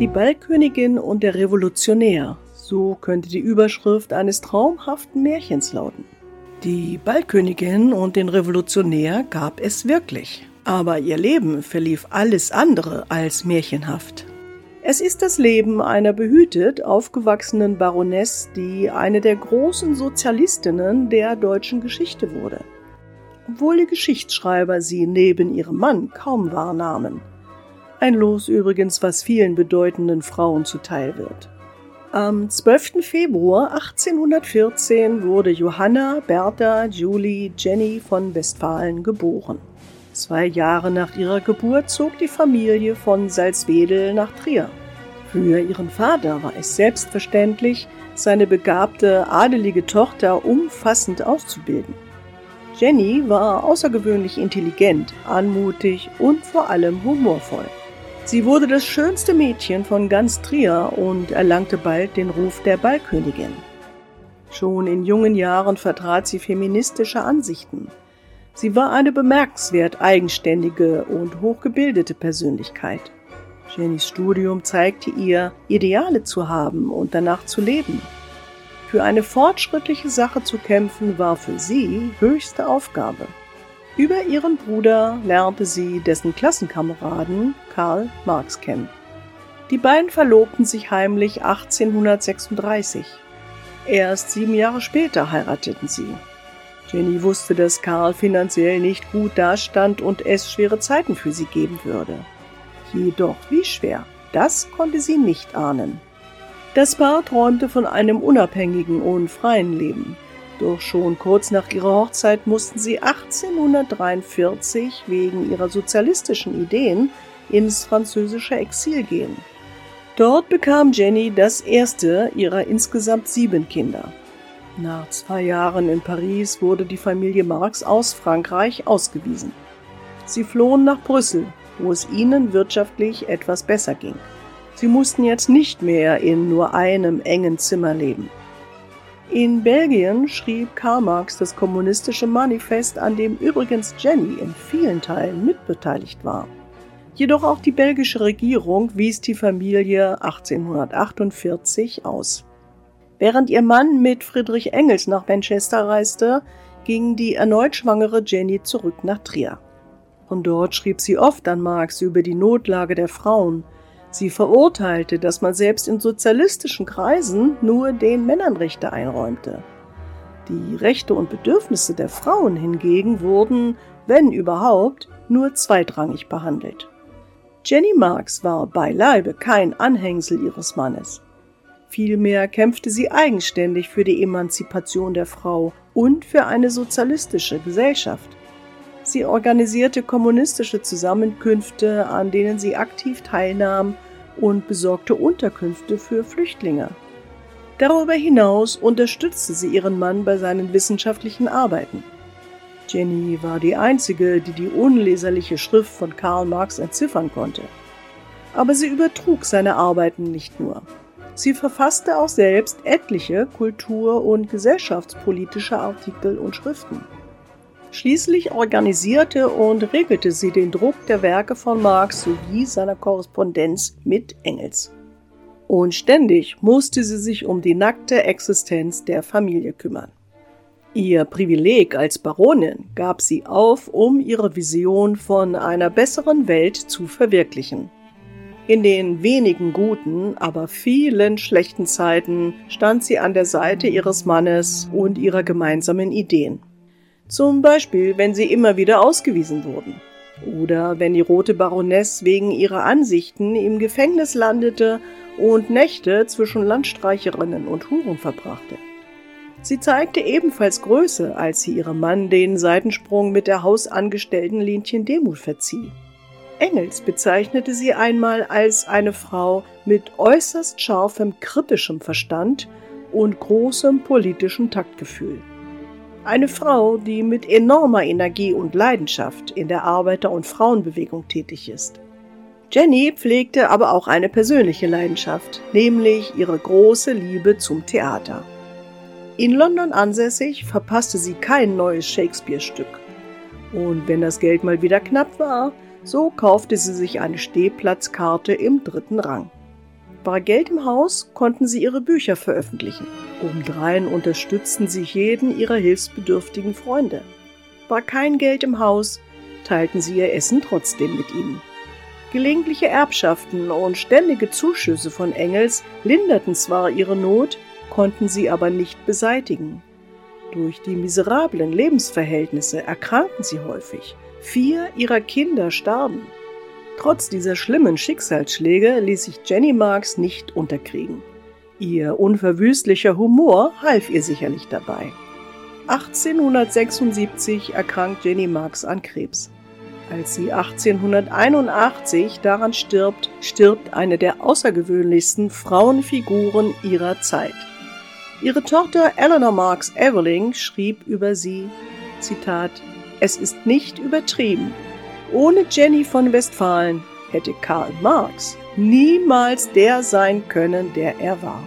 Die Ballkönigin und der Revolutionär, so könnte die Überschrift eines traumhaften Märchens lauten. Die Ballkönigin und den Revolutionär gab es wirklich, aber ihr Leben verlief alles andere als märchenhaft. Es ist das Leben einer behütet aufgewachsenen Baroness, die eine der großen Sozialistinnen der deutschen Geschichte wurde. Obwohl die Geschichtsschreiber sie neben ihrem Mann kaum wahrnahmen. Ein Los übrigens, was vielen bedeutenden Frauen zuteil wird. Am 12. Februar 1814 wurde Johanna Bertha Julie Jenny von Westfalen geboren. Zwei Jahre nach ihrer Geburt zog die Familie von Salzwedel nach Trier. Für ihren Vater war es selbstverständlich, seine begabte adelige Tochter umfassend auszubilden. Jenny war außergewöhnlich intelligent, anmutig und vor allem humorvoll. Sie wurde das schönste Mädchen von ganz Trier und erlangte bald den Ruf der Ballkönigin. Schon in jungen Jahren vertrat sie feministische Ansichten. Sie war eine bemerkenswert eigenständige und hochgebildete Persönlichkeit. Jennys Studium zeigte ihr, Ideale zu haben und danach zu leben. Für eine fortschrittliche Sache zu kämpfen war für sie höchste Aufgabe. Über ihren Bruder lernte sie dessen Klassenkameraden Karl Marx kennen. Die beiden verlobten sich heimlich 1836. Erst sieben Jahre später heirateten sie. Jenny wusste, dass Karl finanziell nicht gut dastand und es schwere Zeiten für sie geben würde. Jedoch wie schwer, das konnte sie nicht ahnen. Das Paar träumte von einem unabhängigen und freien Leben. Doch schon kurz nach ihrer Hochzeit mussten sie 1843 wegen ihrer sozialistischen Ideen ins französische Exil gehen. Dort bekam Jenny das erste ihrer insgesamt sieben Kinder. Nach zwei Jahren in Paris wurde die Familie Marx aus Frankreich ausgewiesen. Sie flohen nach Brüssel, wo es ihnen wirtschaftlich etwas besser ging. Sie mussten jetzt nicht mehr in nur einem engen Zimmer leben. In Belgien schrieb Karl Marx das kommunistische Manifest, an dem übrigens Jenny in vielen Teilen mitbeteiligt war. Jedoch auch die belgische Regierung wies die Familie 1848 aus. Während ihr Mann mit Friedrich Engels nach Manchester reiste, ging die erneut schwangere Jenny zurück nach Trier. Von dort schrieb sie oft an Marx über die Notlage der Frauen. Sie verurteilte, dass man selbst in sozialistischen Kreisen nur den Männern Rechte einräumte. Die Rechte und Bedürfnisse der Frauen hingegen wurden, wenn überhaupt, nur zweitrangig behandelt. Jenny Marx war beileibe kein Anhängsel ihres Mannes. Vielmehr kämpfte sie eigenständig für die Emanzipation der Frau und für eine sozialistische Gesellschaft. Sie organisierte kommunistische Zusammenkünfte, an denen sie aktiv teilnahm und besorgte Unterkünfte für Flüchtlinge. Darüber hinaus unterstützte sie ihren Mann bei seinen wissenschaftlichen Arbeiten. Jenny war die einzige, die die unleserliche Schrift von Karl Marx entziffern konnte. Aber sie übertrug seine Arbeiten nicht nur. Sie verfasste auch selbst etliche kultur- und gesellschaftspolitische Artikel und Schriften. Schließlich organisierte und regelte sie den Druck der Werke von Marx sowie seiner Korrespondenz mit Engels. Und ständig musste sie sich um die nackte Existenz der Familie kümmern. Ihr Privileg als Baronin gab sie auf, um ihre Vision von einer besseren Welt zu verwirklichen. In den wenigen guten, aber vielen schlechten Zeiten stand sie an der Seite ihres Mannes und ihrer gemeinsamen Ideen. Zum Beispiel, wenn sie immer wieder ausgewiesen wurden. Oder wenn die rote Baroness wegen ihrer Ansichten im Gefängnis landete und Nächte zwischen Landstreicherinnen und Huren verbrachte. Sie zeigte ebenfalls Größe, als sie ihrem Mann den Seitensprung mit der Hausangestellten Lenchen Demut verzieh. Engels bezeichnete sie einmal als eine Frau mit äußerst scharfem kritischem Verstand und großem politischem Taktgefühl. Eine Frau, die mit enormer Energie und Leidenschaft in der Arbeiter- und Frauenbewegung tätig ist. Jenny pflegte aber auch eine persönliche Leidenschaft, nämlich ihre große Liebe zum Theater. In London ansässig verpasste sie kein neues Shakespeare-Stück. Und wenn das Geld mal wieder knapp war, so kaufte sie sich eine Stehplatzkarte im dritten Rang. War Geld im Haus, konnten sie ihre Bücher veröffentlichen. Obendrein unterstützten sie jeden ihrer hilfsbedürftigen Freunde. War kein Geld im Haus, teilten sie ihr Essen trotzdem mit ihnen. Gelegentliche Erbschaften und ständige Zuschüsse von Engels linderten zwar ihre Not, konnten sie aber nicht beseitigen. Durch die miserablen Lebensverhältnisse erkrankten sie häufig. Vier ihrer Kinder starben. Trotz dieser schlimmen Schicksalsschläge ließ sich Jenny Marks nicht unterkriegen. Ihr unverwüstlicher Humor half ihr sicherlich dabei. 1876 erkrankt Jenny Marks an Krebs. Als sie 1881 daran stirbt, stirbt eine der außergewöhnlichsten Frauenfiguren ihrer Zeit. Ihre Tochter Eleanor Marks Eveling schrieb über sie, Zitat, Es ist nicht übertrieben. Ohne Jenny von Westfalen hätte Karl Marx niemals der sein können, der er war.